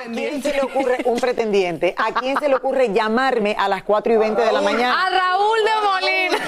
¿A quién se le ocurre un pretendiente? ¿A quién se le ocurre llamarme a las 4 y 20 de la mañana? A Raúl de Molina.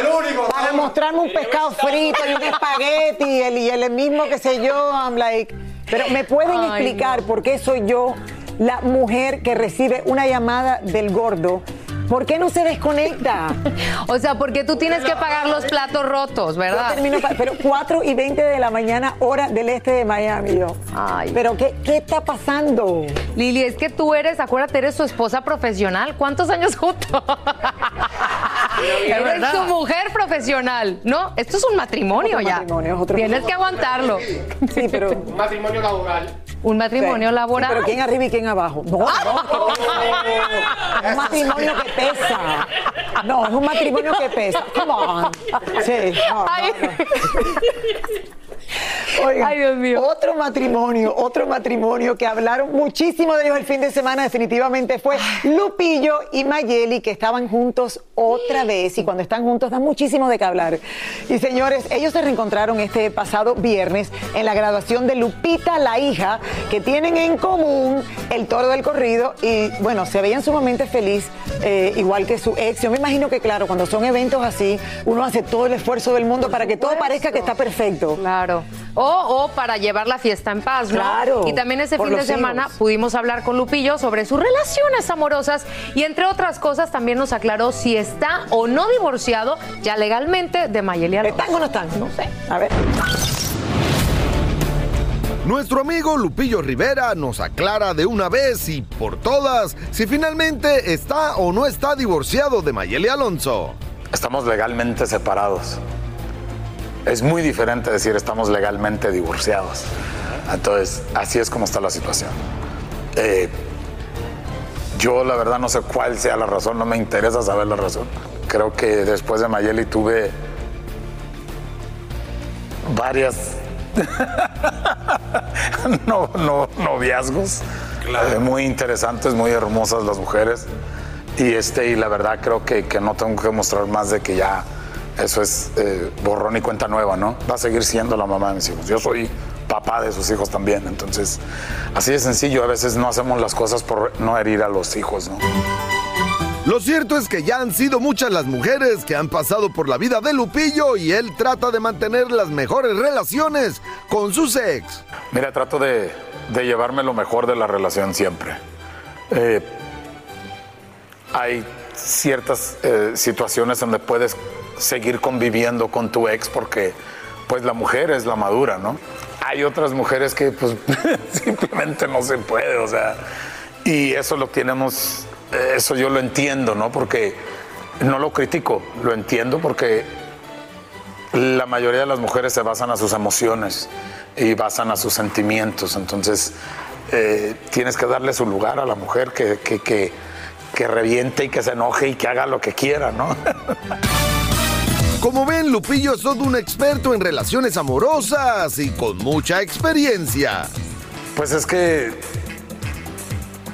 El único. Para mostrarme un pescado frito y un espagueti el, y el mismo que sé yo. I'm like, pero ¿me pueden Ay, explicar por qué soy yo la mujer que recibe una llamada del gordo? ¿Por qué no se desconecta? O sea, porque tú tienes que pagar los platos rotos, Yo ¿verdad? termino, pa- pero 4 y 20 de la mañana, hora del este de Miami. Yo. Ay. Pero ¿qué, qué está pasando? Lili, es que tú eres, acuérdate, eres su esposa profesional. ¿Cuántos años juntos? eres verdad. tu mujer profesional, ¿no? Esto es un matrimonio Otro ya. matrimonio, es otro Tienes matrimonio. que aguantarlo. Sí, pero. Un matrimonio laboral. Un matrimonio Sí, laboral. pero ¿quién arriba y quién abajo? No, no, es un matrimonio que pesa. No, es un matrimonio que pesa. Come on. Sí, no, no, no. Oigan, Ay, Dios mío. Otro matrimonio, otro matrimonio que hablaron muchísimo de ellos el fin de semana definitivamente fue Lupillo y Mayeli que estaban juntos otra vez y cuando están juntos dan muchísimo de qué hablar. Y señores, ellos se reencontraron este pasado viernes en la graduación de Lupita, la hija, que tienen en común el toro del corrido y bueno, se veían sumamente feliz, eh, igual que su ex. Yo me imagino que claro, cuando son eventos así, uno hace todo el esfuerzo del mundo para que todo parezca que está perfecto. Claro. O, o para llevar la fiesta en paz, ¿no? Claro, Y también ese fin de semana hijos. pudimos hablar con Lupillo sobre sus relaciones amorosas y entre otras cosas también nos aclaró si está o no divorciado ya legalmente de Mayeli Alonso. ¿Están o no están? No sé. A ver. Nuestro amigo Lupillo Rivera nos aclara de una vez y por todas si finalmente está o no está divorciado de Mayeli Alonso. Estamos legalmente separados. Es muy diferente decir estamos legalmente divorciados. Entonces, así es como está la situación. Eh, yo la verdad no sé cuál sea la razón, no me interesa saber la razón. Creo que después de Mayeli tuve varias no, no, noviazgos eh, muy interesantes, muy hermosas las mujeres. Y, este, y la verdad creo que, que no tengo que mostrar más de que ya eso es eh, borrón y cuenta nueva, ¿no? Va a seguir siendo la mamá de mis hijos. Yo soy papá de sus hijos también. Entonces, así de sencillo, a veces no hacemos las cosas por no herir a los hijos, ¿no? Lo cierto es que ya han sido muchas las mujeres que han pasado por la vida de Lupillo y él trata de mantener las mejores relaciones con sus ex. Mira, trato de, de llevarme lo mejor de la relación siempre. Eh, hay ciertas eh, situaciones donde puedes seguir conviviendo con tu ex porque pues la mujer es la madura, ¿no? Hay otras mujeres que pues simplemente no se puede, o sea, y eso lo tenemos, eh, eso yo lo entiendo, ¿no? Porque no lo critico, lo entiendo porque la mayoría de las mujeres se basan a sus emociones y basan a sus sentimientos, entonces eh, tienes que darle su lugar a la mujer que, que, que, que reviente y que se enoje y que haga lo que quiera, ¿no? Como ven, Lupillo es todo un experto en relaciones amorosas y con mucha experiencia. Pues es que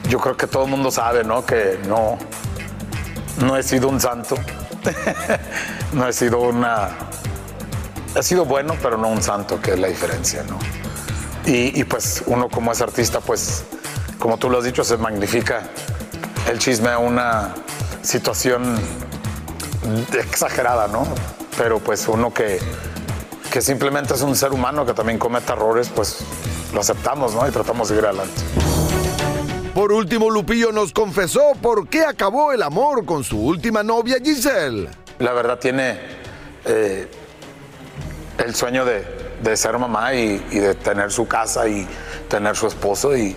yo creo que todo el mundo sabe, ¿no? Que no, no he sido un santo. no he sido una. He sido bueno, pero no un santo, que es la diferencia, ¿no? Y, y pues uno como es artista, pues, como tú lo has dicho, se magnifica el chisme a una situación exagerada, ¿no? Pero pues uno que, que simplemente es un ser humano que también comete errores, pues lo aceptamos, ¿no? Y tratamos de seguir adelante. Por último, Lupillo nos confesó por qué acabó el amor con su última novia, Giselle. La verdad tiene eh, el sueño de, de ser mamá y, y, de tener su casa y tener su esposo. Y,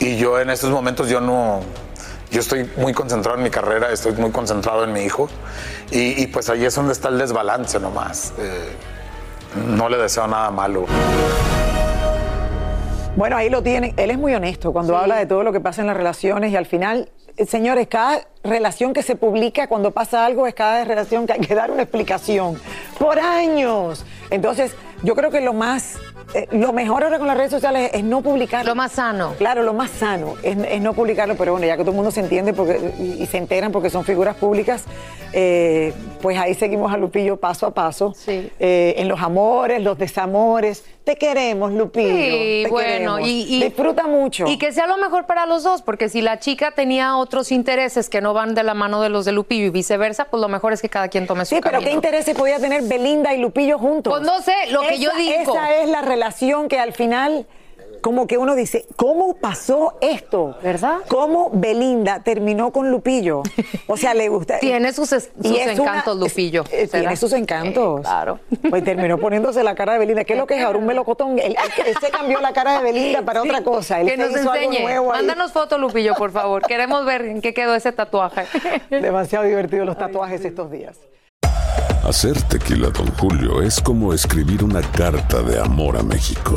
y yo en estos momentos yo no, yo estoy muy concentrado en mi carrera, estoy muy concentrado en mi hijo y, y pues ahí es donde está el desbalance nomás. Eh, no le deseo nada malo. Bueno, ahí lo tienen. Él es muy honesto cuando habla de todo lo que pasa en las relaciones y al final, eh, señores, cada relación que se publica cuando pasa algo es cada relación que hay que dar una explicación. Por años. Entonces, yo creo que lo más eh, lo mejor ahora con las redes sociales es no publicarlo. Lo más sano. Claro, lo más sano es, es no publicarlo, pero bueno, ya que todo el mundo se entiende porque, y, y se enteran porque son figuras públicas, eh, pues ahí seguimos a Lupillo paso a paso. Sí. Eh, en los amores, los desamores. Te queremos, Lupillo. Sí, te bueno, queremos. y, y- Disfruta mucho. Y que sea lo mejor para los dos, porque si la chica tenía otros intereses que no van de la mano de los de Lupillo y viceversa, pues lo mejor es que cada quien tome su Sí, pero camino. ¿qué intereses podía tener Belinda y Lupillo juntos? Pues no sé, lo que yo digo. Esa es la relación que al final, como que uno dice, ¿cómo pasó esto? ¿Verdad? ¿Cómo Belinda terminó con Lupillo? O sea, le gusta. Tiene sus, una- encantos, Lupillo. eh, ¿será? tiene sus encantos. Eh, claro. Pues terminó poniéndose la cara de Belinda. ¿Qué es lo que es ahora un melocotón? Él, se cambió la cara de Belinda para otra cosa. Él que se nos hizo algo enseñe. nuevo ahí. Mándanos foto, Lupillo, por favor. Queremos ver en qué quedó ese tatuaje. Demasiado divertido los tatuajes estos días. Hacer tequila, Don Julio, es como escribir una carta de amor a México.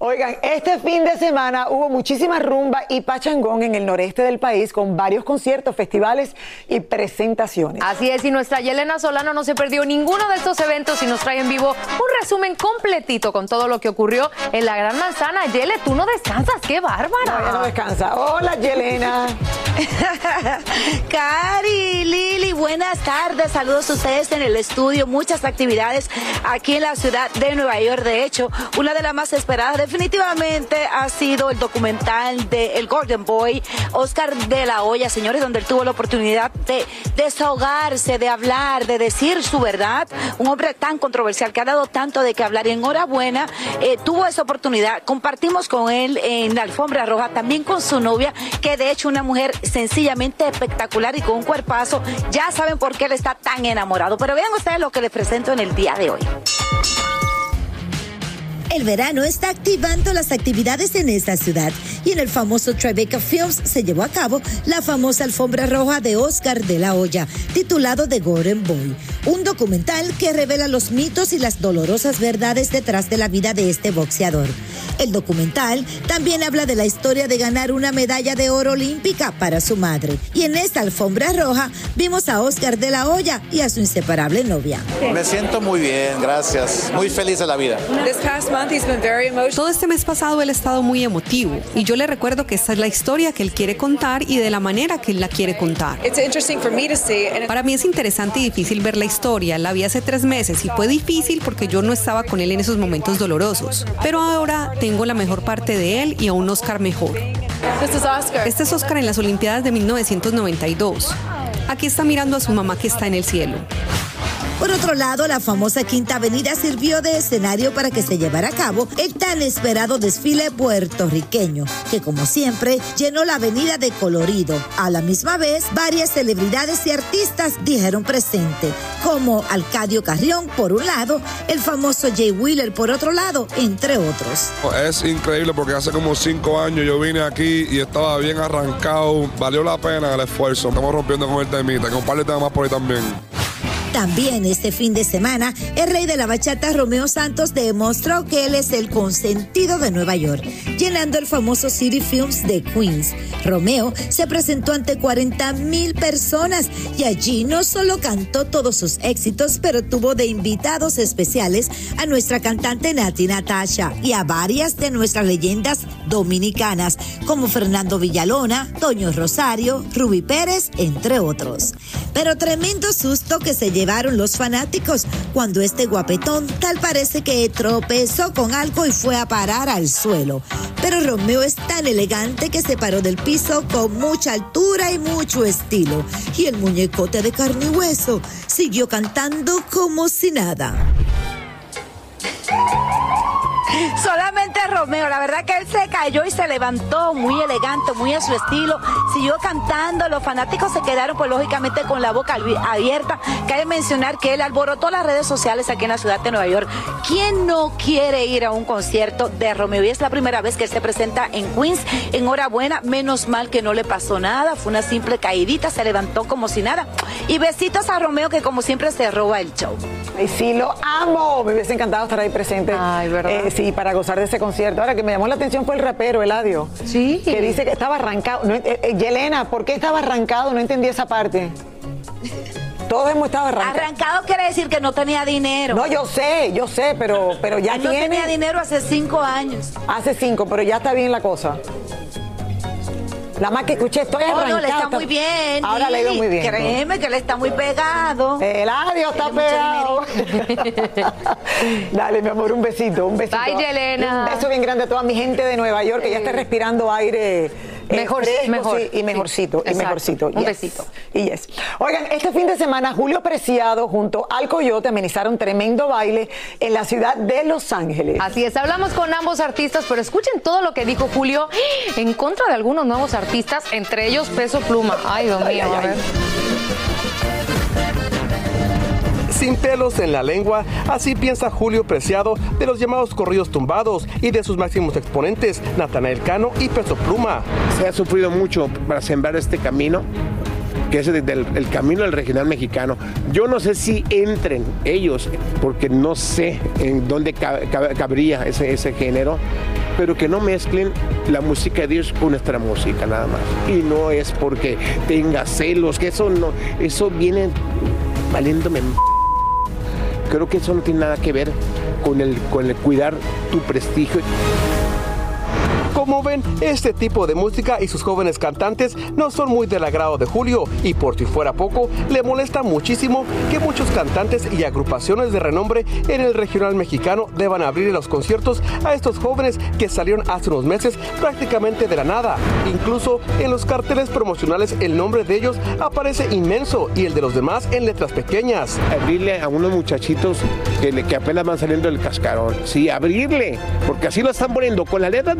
Oigan, este fin de semana hubo muchísima rumba y pachangón en el noreste del país con varios conciertos, festivales y presentaciones. Así es, y nuestra Yelena Solano no se perdió ninguno de estos eventos y nos trae en vivo un resumen completito con todo lo que ocurrió en la Gran Manzana. Yele, tú no descansas, qué bárbara. No, no descansa. Hola, Yelena. Cari, Lili, buenas tardes. Saludos a ustedes en el estudio. Muchas actividades aquí en la ciudad de Nueva York. De hecho, una de las más esperadas definitivamente ha sido el documental de El Golden Boy, Oscar de la Hoya, señores, donde él tuvo la oportunidad de desahogarse, de hablar, de decir su verdad. Un hombre tan controversial que ha dado tanto de que hablar. Y enhorabuena, eh, tuvo esa oportunidad. Compartimos con él en la alfombra roja, también con su novia, que de hecho una mujer sencillamente espectacular y con un cuerpazo. Ya saben por qué él está tan enamorado. Pero vean ustedes lo que les presento en el día de hoy. El verano está activando las actividades en esta ciudad y en el famoso Tribeca Films se llevó a cabo la famosa alfombra roja de Oscar de la Hoya, titulado The Golden Boy, un documental que revela los mitos y las dolorosas verdades detrás de la vida de este boxeador. El documental también habla de la historia de ganar una medalla de oro olímpica para su madre. Y en esta alfombra roja vimos a Oscar de la Hoya y a su inseparable novia. Me siento muy bien, gracias. Muy feliz de la vida. Todo este mes pasado él ha estado muy emotivo y yo le recuerdo que esta es la historia que él quiere contar y de la manera que él la quiere contar. Para mí es interesante y difícil ver la historia. La vi hace tres meses y fue difícil porque yo no estaba con él en esos momentos dolorosos. Pero ahora tengo la mejor parte de él y a un Oscar mejor. Este es Oscar en las Olimpiadas de 1992. Aquí está mirando a su mamá que está en el cielo. Por otro lado, la famosa Quinta Avenida sirvió de escenario para que se llevara a cabo el tan esperado desfile puertorriqueño, que como siempre llenó la avenida de colorido. A la misma vez, varias celebridades y artistas dijeron presente, como Alcadio Carrión por un lado, el famoso Jay Wheeler por otro lado, entre otros. Es increíble porque hace como cinco años yo vine aquí y estaba bien arrancado. Valió la pena el esfuerzo. Estamos rompiendo con el temita, de temas por ahí también. También este fin de semana, el rey de la bachata Romeo Santos demostró que él es el consentido de Nueva York, llenando el famoso City Films de Queens. Romeo se presentó ante 40 mil personas y allí no solo cantó todos sus éxitos, pero tuvo de invitados especiales a nuestra cantante Nati Natasha y a varias de nuestras leyendas dominicanas, como Fernando Villalona, Toño Rosario, Ruby Pérez, entre otros. Pero tremendo susto que se llevaron los fanáticos cuando este guapetón tal parece que tropezó con algo y fue a parar al suelo. Pero Romeo es tan elegante que se paró del piso con mucha altura y mucho estilo. Y el muñecote de carne y hueso siguió cantando como si nada. Solamente Romeo, la verdad que él se cayó y se levantó muy elegante, muy a su estilo, siguió cantando, los fanáticos se quedaron pues lógicamente con la boca abierta. Cabe mencionar que él alborotó las redes sociales aquí en la ciudad de Nueva York. ¿Quién no quiere ir a un concierto de Romeo? Y es la primera vez que él se presenta en Queens. Enhorabuena, menos mal que no le pasó nada, fue una simple caidita, se levantó como si nada. Y besitos a Romeo que como siempre se roba el show. Ay, sí, lo amo. Me hubiese encantado estar ahí presente. Ay, ¿verdad? Eh, sí, para gozar de ese concierto. Ahora, que me llamó la atención fue el rapero, Eladio. Sí. Que dice que estaba arrancado. No, eh, eh, Yelena, ¿por qué estaba arrancado? No entendí esa parte. Todos hemos estado arrancados. Arrancado quiere decir que no tenía dinero. No, yo sé, yo sé, pero, pero ya Él no tiene. tenía dinero hace cinco años. Hace cinco, pero ya está bien la cosa. La más que escuché, estoy Oh, arrancado. no, le está muy bien. Ahora le digo Lili. muy bien. Créeme que le está muy pegado. Eladio está Tiene mucho pegado. Dale, mi amor, un besito, un besito. Bye, Yelena. Un beso bien grande a toda mi gente de Nueva York que ya está respirando aire. Eh, Mejor- fresco, mejor, sí, y sí. mejorcito, y Exacto. mejorcito. Un yes. besito. Y yes. Oigan, este fin de semana Julio Preciado junto al Coyote amenizaron tremendo baile en la ciudad de Los Ángeles. Así es, hablamos con ambos artistas, pero escuchen todo lo que dijo Julio en contra de algunos nuevos artistas, entre ellos Peso Pluma. Ay, Dios mío, a ver. Sin pelos en la lengua, así piensa Julio Preciado de los llamados corridos tumbados y de sus máximos exponentes, Natanael Cano y Peso Pluma. Se ha sufrido mucho para sembrar este camino, que es el, el camino del regional mexicano. Yo no sé si entren ellos, porque no sé en dónde ca- ca- cabría ese, ese género. pero que no mezclen la música de Dios con nuestra música nada más. Y no es porque tenga celos, que eso no, eso viene valiéndome. Creo que eso no tiene nada que ver con el, con el cuidar tu prestigio. Como ven, este tipo de música y sus jóvenes cantantes no son muy del agrado de Julio y por si fuera poco, le molesta muchísimo que muchos cantantes y agrupaciones de renombre en el regional mexicano deban abrir los conciertos a estos jóvenes que salieron hace unos meses prácticamente de la nada. Incluso en los carteles promocionales el nombre de ellos aparece inmenso y el de los demás en letras pequeñas. Abrirle a unos muchachitos que, que apenas van saliendo del cascarón. Sí, abrirle, porque así lo están poniendo con las letras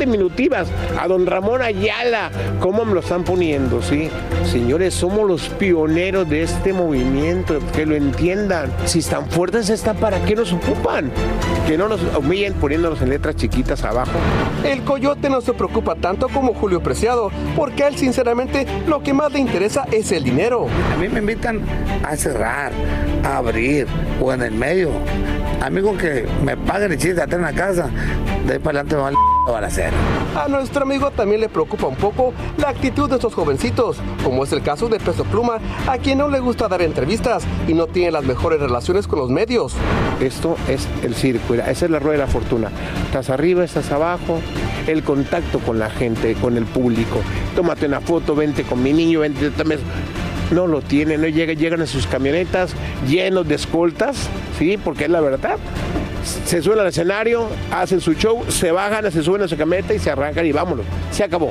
A don Ramón Ayala, ¿cómo me lo están poniendo? Sí, señores, somos los pioneros de este movimiento, que lo entiendan. Si están fuertes están, ¿para qué nos ocupan? Que no nos humillen poniéndonos en letras chiquitas abajo. El coyote no se preocupa tanto como Julio Preciado, porque a él sinceramente lo que más le interesa es el dinero. A mí me invitan a cerrar, a abrir o en el medio. A mí con que me paguen el chiste en la casa, de ahí para adelante me va a balacera. A nuestro amigo también le preocupa un poco la actitud de estos jovencitos, como es el caso de Peso Pluma, a quien no le gusta dar entrevistas y no tiene las mejores relaciones con los medios. Esto es el circo, esa es la rueda de la fortuna. Estás arriba, estás abajo, el contacto con la gente, con el público. Tómate una foto, vente con mi niño, vente también. No lo tienen, no llegan, llegan en sus camionetas llenos de escoltas, sí, porque es la verdad. Se suben al escenario, hacen su show, se bajan, se suben a su camioneta y se arrancan y vámonos. Se acabó.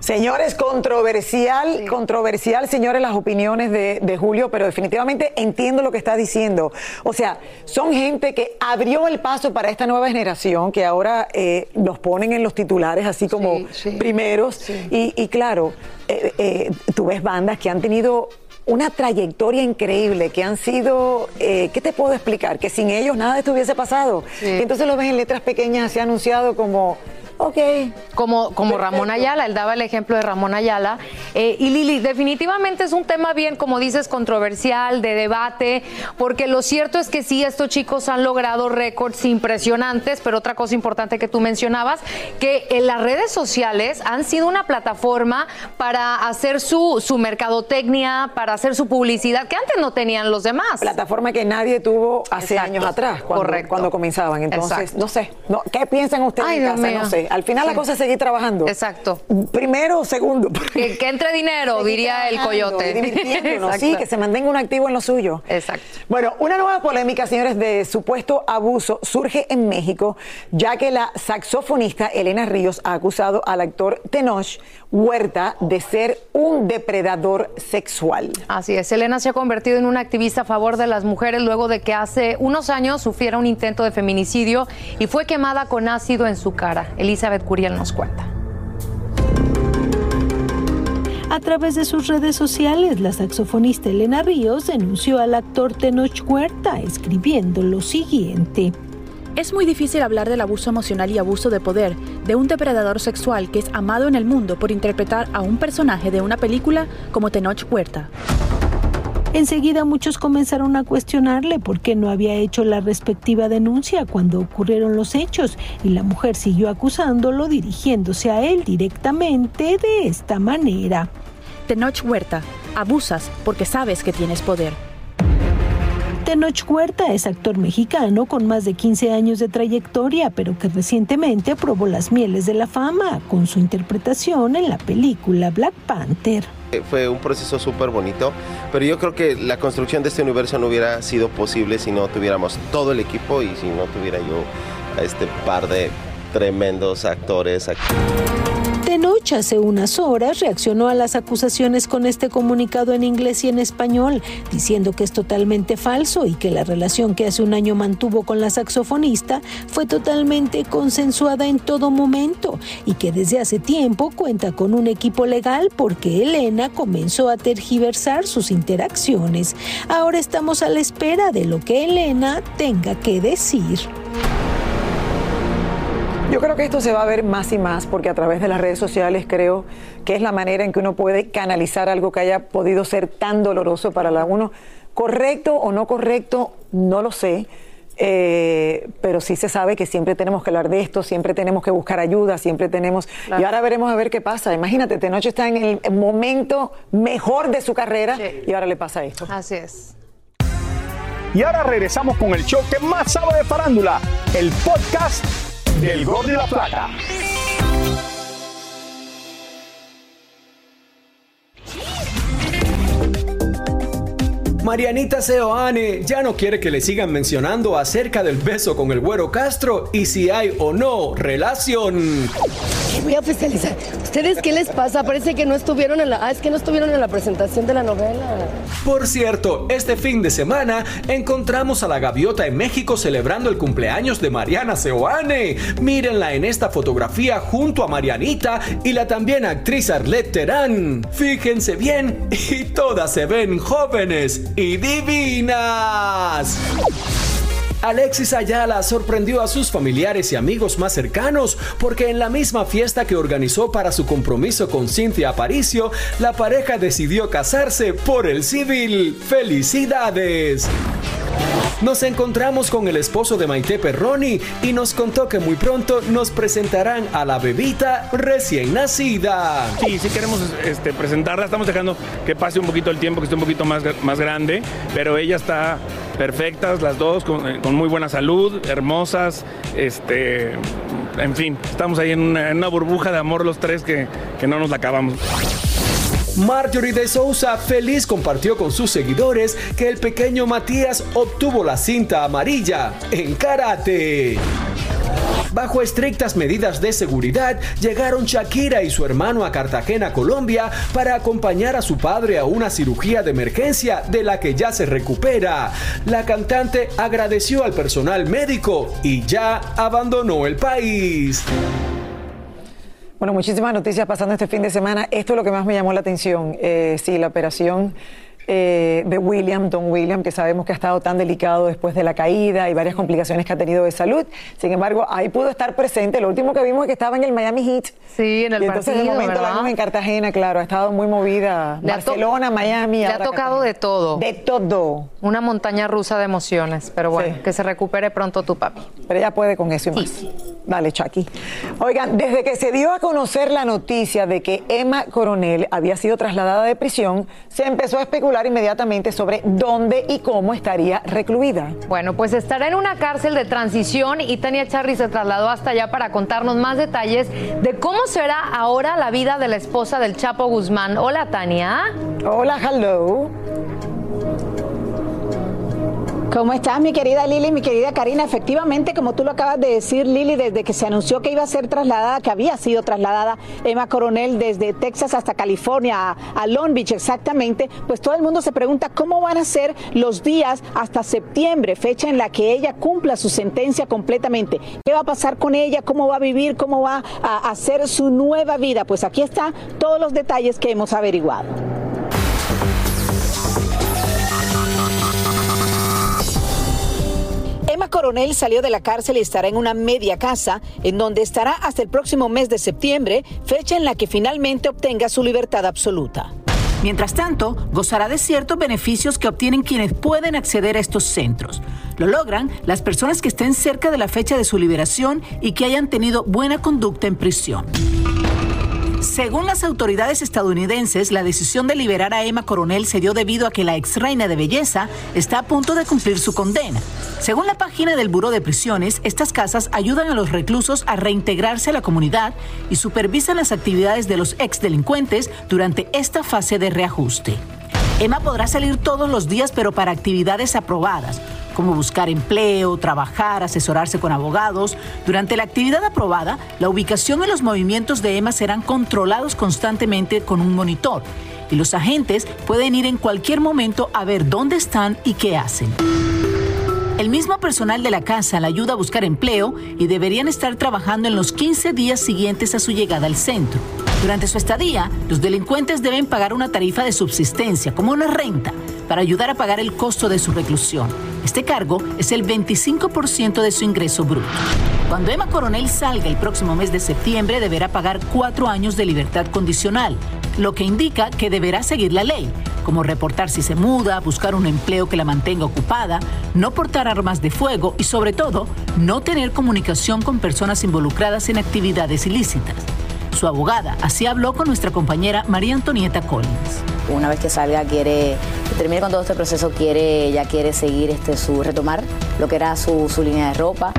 Señores, controversial, controversial, señores, las opiniones de, de Julio, pero definitivamente entiendo lo que está diciendo. O sea, son gente que abrió el paso para esta nueva generación, que ahora eh, los ponen en los titulares así como primeros. Y, y claro, eh, eh, tú ves bandas que han tenido una trayectoria increíble, que han sido, eh, ¿qué te puedo explicar? Que sin ellos nada de esto hubiese pasado. Y entonces lo ves en letras pequeñas, se ha anunciado como, ok. Como, como. Ramón Ayala, él daba el ejemplo de Ramón Ayala. Eh, y Lili, definitivamente es un tema bien, como dices, controversial, de debate, porque lo cierto es que sí, estos chicos han logrado récords impresionantes, pero otra cosa importante que tú mencionabas, que en las redes sociales han sido una plataforma para hacer su, su mercadotecnia, para hacer su publicidad, que antes no tenían los demás. Plataforma que nadie tuvo hace Exacto. años atrás, cuando, Correcto. cuando comenzaban. Entonces, Exacto. no sé, no, ¿qué piensan ustedes Ay, en casa? No sé. Al final la cosa es seguir trabajando. Exacto. Primero o segundo. Que, que entre dinero, diría el coyote. sí, que se mantenga un activo en lo suyo. Exacto. Bueno, una nueva polémica, señores, de supuesto abuso surge en México, ya que la saxofonista Elena Ríos ha acusado al actor Tenoch Huerta de ser un depredador sexual. Así es, Elena se ha convertido en una activista a favor de las mujeres luego de que hace unos años sufriera un intento de feminicidio y fue quemada con ácido en su cara. Elizabeth Curiel nos cuenta. A través de sus redes sociales, la saxofonista Elena Ríos denunció al actor Tenoch Huerta, escribiendo lo siguiente. Es muy difícil hablar del abuso emocional y abuso de poder de un depredador sexual que es amado en el mundo por interpretar a un personaje de una película como Tenoch Huerta. Enseguida muchos comenzaron a cuestionarle por qué no había hecho la respectiva denuncia cuando ocurrieron los hechos y la mujer siguió acusándolo dirigiéndose a él directamente de esta manera. Tenoch Huerta, abusas porque sabes que tienes poder. Tenoch Huerta es actor mexicano con más de 15 años de trayectoria, pero que recientemente probó las mieles de la fama con su interpretación en la película Black Panther. Fue un proceso súper bonito, pero yo creo que la construcción de este universo no hubiera sido posible si no tuviéramos todo el equipo y si no tuviera yo a este par de tremendos actores aquí. Tenoch hace unas horas reaccionó a las acusaciones con este comunicado en inglés y en español, diciendo que es totalmente falso y que la relación que hace un año mantuvo con la saxofonista fue totalmente consensuada en todo momento y que desde hace tiempo cuenta con un equipo legal porque Elena comenzó a tergiversar sus interacciones. Ahora estamos a la espera de lo que Elena tenga que decir. Yo creo que esto se va a ver más y más porque a través de las redes sociales creo que es la manera en que uno puede canalizar algo que haya podido ser tan doloroso para la uno. Correcto o no correcto, no lo sé. Eh, pero sí se sabe que siempre tenemos que hablar de esto, siempre tenemos que buscar ayuda, siempre tenemos... Y ahora veremos a ver qué pasa. Imagínate, Tenoch está en el momento mejor de su carrera y ahora le pasa esto. Así es. Y ahora regresamos con el show que más sabe de farándula, el podcast del Gol de la Plata. Marianita Seoane ya no quiere que le sigan mencionando acerca del beso con el güero Castro y si hay o no relación. Voy a oficializar. ¿Ustedes qué les pasa? Parece que no estuvieron en la. Ah, es que no estuvieron en la presentación de la novela. Por cierto, este fin de semana encontramos a la gaviota en México celebrando el cumpleaños de Mariana Seoane. Mírenla en esta fotografía junto a Marianita y la también actriz Arlette Terán. Fíjense bien y todas se ven jóvenes divinas. Alexis Ayala sorprendió a sus familiares y amigos más cercanos porque en la misma fiesta que organizó para su compromiso con Cintia Aparicio, la pareja decidió casarse por el civil. ¡Felicidades! Nos encontramos con el esposo de Maite Perroni y nos contó que muy pronto nos presentarán a la bebita recién nacida. Sí, sí queremos este, presentarla. Estamos dejando que pase un poquito el tiempo, que esté un poquito más, más grande, pero ella está perfectas, las dos, con, eh, con muy buena salud, hermosas, este, en fin, estamos ahí en una, en una burbuja de amor los tres que, que no nos la acabamos. Marjorie de Sousa feliz compartió con sus seguidores que el pequeño Matías obtuvo la cinta amarilla en karate. Bajo estrictas medidas de seguridad, llegaron Shakira y su hermano a Cartagena, Colombia, para acompañar a su padre a una cirugía de emergencia de la que ya se recupera. La cantante agradeció al personal médico y ya abandonó el país. Bueno, muchísimas noticias pasando este fin de semana. Esto es lo que más me llamó la atención. Eh, sí, la operación eh, de William, Don William, que sabemos que ha estado tan delicado después de la caída y varias complicaciones que ha tenido de salud. Sin embargo, ahí pudo estar presente. Lo último que vimos es que estaba en el Miami Heat. Sí, en el y entonces partido, de momento la ¿verdad? vimos en Cartagena, claro. Ha estado muy movida. Le Barcelona, Miami. Le ha tocado de todo. De todo. Una montaña rusa de emociones, pero bueno, que se recupere pronto tu papi. Pero ella puede con eso y más. Dale, Chucky. Oigan, desde que se dio a conocer la noticia de que Emma Coronel había sido trasladada de prisión, se empezó a especular inmediatamente sobre dónde y cómo estaría recluida. Bueno, pues estará en una cárcel de transición y Tania Charry se trasladó hasta allá para contarnos más detalles de cómo será ahora la vida de la esposa del Chapo Guzmán. Hola, Tania. Hola, hello. ¿Cómo estás, mi querida Lili, mi querida Karina? Efectivamente, como tú lo acabas de decir, Lili, desde que se anunció que iba a ser trasladada, que había sido trasladada Emma Coronel desde Texas hasta California, a, Long Beach exactamente, pues todo el mundo se pregunta cómo van a ser los días hasta septiembre, fecha en la que ella cumpla su sentencia completamente. ¿Qué va a pasar con ella? ¿Cómo va a vivir? ¿Cómo va a hacer su nueva vida? Pues aquí están todos los detalles que hemos averiguado. Coronel salió de la cárcel y estará en una media casa, en donde estará hasta el próximo mes de septiembre, fecha en la que finalmente obtenga su libertad absoluta. Mientras tanto, gozará de ciertos beneficios que obtienen quienes pueden acceder a estos centros. Lo logran las personas que estén cerca de la fecha de su liberación y que hayan tenido buena conducta en prisión. Según las autoridades estadounidenses, la decisión de liberar a Emma Coronel se dio debido a que la ex reina de belleza está a punto de cumplir su condena. Según la página del Buró de Prisiones, estas casas ayudan a los reclusos a reintegrarse a la comunidad y supervisan las actividades de los ex delincuentes durante esta fase de reajuste. Emma podrá salir todos los días, pero para actividades aprobadas, como buscar empleo, trabajar, asesorarse con abogados. Durante la actividad aprobada, la ubicación y los movimientos de Emma serán controlados constantemente con un monitor y los agentes pueden ir en cualquier momento a ver dónde están y qué hacen. El mismo personal de la casa la ayuda a buscar empleo y deberían estar trabajando en los 15 días siguientes a su llegada al centro. Durante su estadía, los delincuentes deben pagar una tarifa de subsistencia, como una renta, para ayudar a pagar el costo de su reclusión. Este cargo es el 25% de su ingreso bruto. Cuando Emma Coronel salga el próximo mes de septiembre, deberá pagar cuatro años de libertad condicional, lo que indica que deberá seguir la ley, como reportar si se muda, buscar un empleo que la mantenga ocupada, no portar armas de fuego y sobre todo no tener comunicación con personas involucradas en actividades ilícitas. Su abogada así habló con nuestra compañera María Antonieta Collins. Una vez que salga, quiere, que termine con todo este proceso, quiere, quiere seguir este, su, retomar lo que era su, su línea de ropa.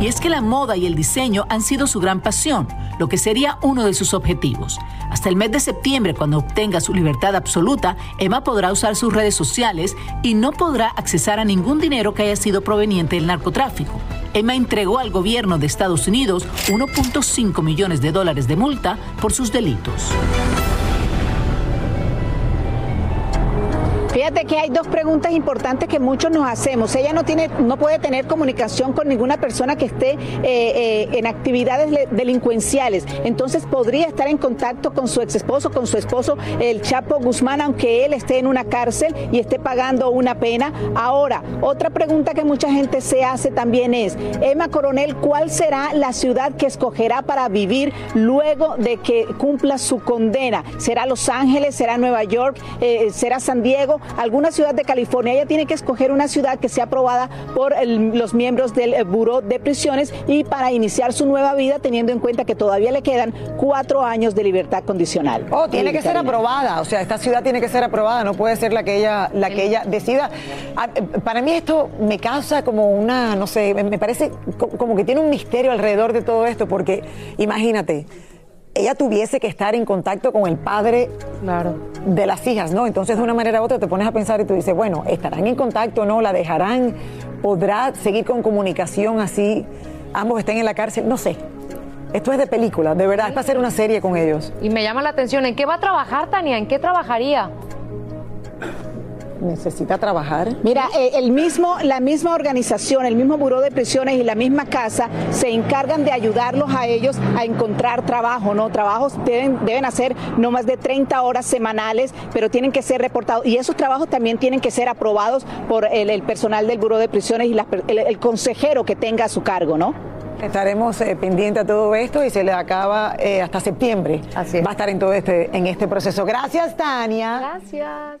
Y es que la moda y el diseño han sido su gran pasión, lo que sería uno de sus objetivos. Hasta el mes de septiembre, cuando obtenga su libertad absoluta, Emma podrá usar sus redes sociales y no podrá accesar a ningún dinero que haya sido proveniente del narcotráfico. Emma entregó al gobierno de Estados Unidos 1.5 millones de dólares de multa por sus delitos. Fíjate que hay dos preguntas importantes que muchos nos hacemos. Ella no tiene, no puede tener comunicación con ninguna persona que esté eh, eh, en actividades delincuenciales. Entonces podría estar en contacto con su ex esposo, con su esposo, el Chapo Guzmán, aunque él esté en una cárcel y esté pagando una pena. Ahora, otra pregunta que mucha gente se hace también es, Emma Coronel, ¿cuál será la ciudad que escogerá para vivir luego de que cumpla su condena? ¿Será Los Ángeles? ¿Será Nueva York? Eh, ¿Será San Diego? Alguna ciudad de California. Ella tiene que escoger una ciudad que sea aprobada por los miembros del eh, Buró de Prisiones y para iniciar su nueva vida teniendo en cuenta que todavía le quedan cuatro años de libertad condicional. Oh, tiene que ser aprobada. O sea, esta ciudad tiene que ser aprobada, no puede ser la que ella, la que ella decida. Ah, eh, para mí esto me causa como una, no sé, me parece como que tiene un misterio alrededor de todo esto, porque imagínate ella tuviese que estar en contacto con el padre de las hijas, ¿no? Entonces, de una manera u otra te pones a pensar y tú dices, bueno, ¿estarán en contacto o no? ¿La dejarán? ¿Podrá seguir con comunicación así? ¿Ambos estén en la cárcel? No sé. Esto es de película, de verdad, es para hacer una serie con ellos. Y me llama la atención, ¿en qué va a trabajar, Tania? ¿En qué trabajaría? Necesita trabajar. Mira, eh, el mismo, la misma organización, el mismo Buró de Prisiones y la misma casa se encargan de ayudarlos a ellos a encontrar trabajo, ¿no? Trabajos deben, deben hacer no más de 30 horas semanales, pero tienen que ser reportados. Y esos trabajos también tienen que ser aprobados por el, personal del Buró de Prisiones y el, consejero que tenga a su cargo, ¿no? Estaremos eh, pendientes a todo esto y se le acaba eh, hasta septiembre. Así Va a estar en todo este, en este proceso. Gracias, Tania. Gracias.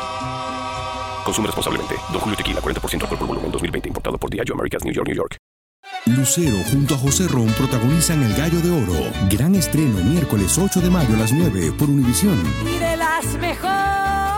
Consume responsablemente. Don Julio Tequila, 40% alcohol por volumen, 2020. Importado por Diageo Americas, New York, New York. Lucero junto a José Ron protagonizan El Gallo de Oro. Gran estreno miércoles 8 de mayo a las 9 por Univisión. Y de las mejores.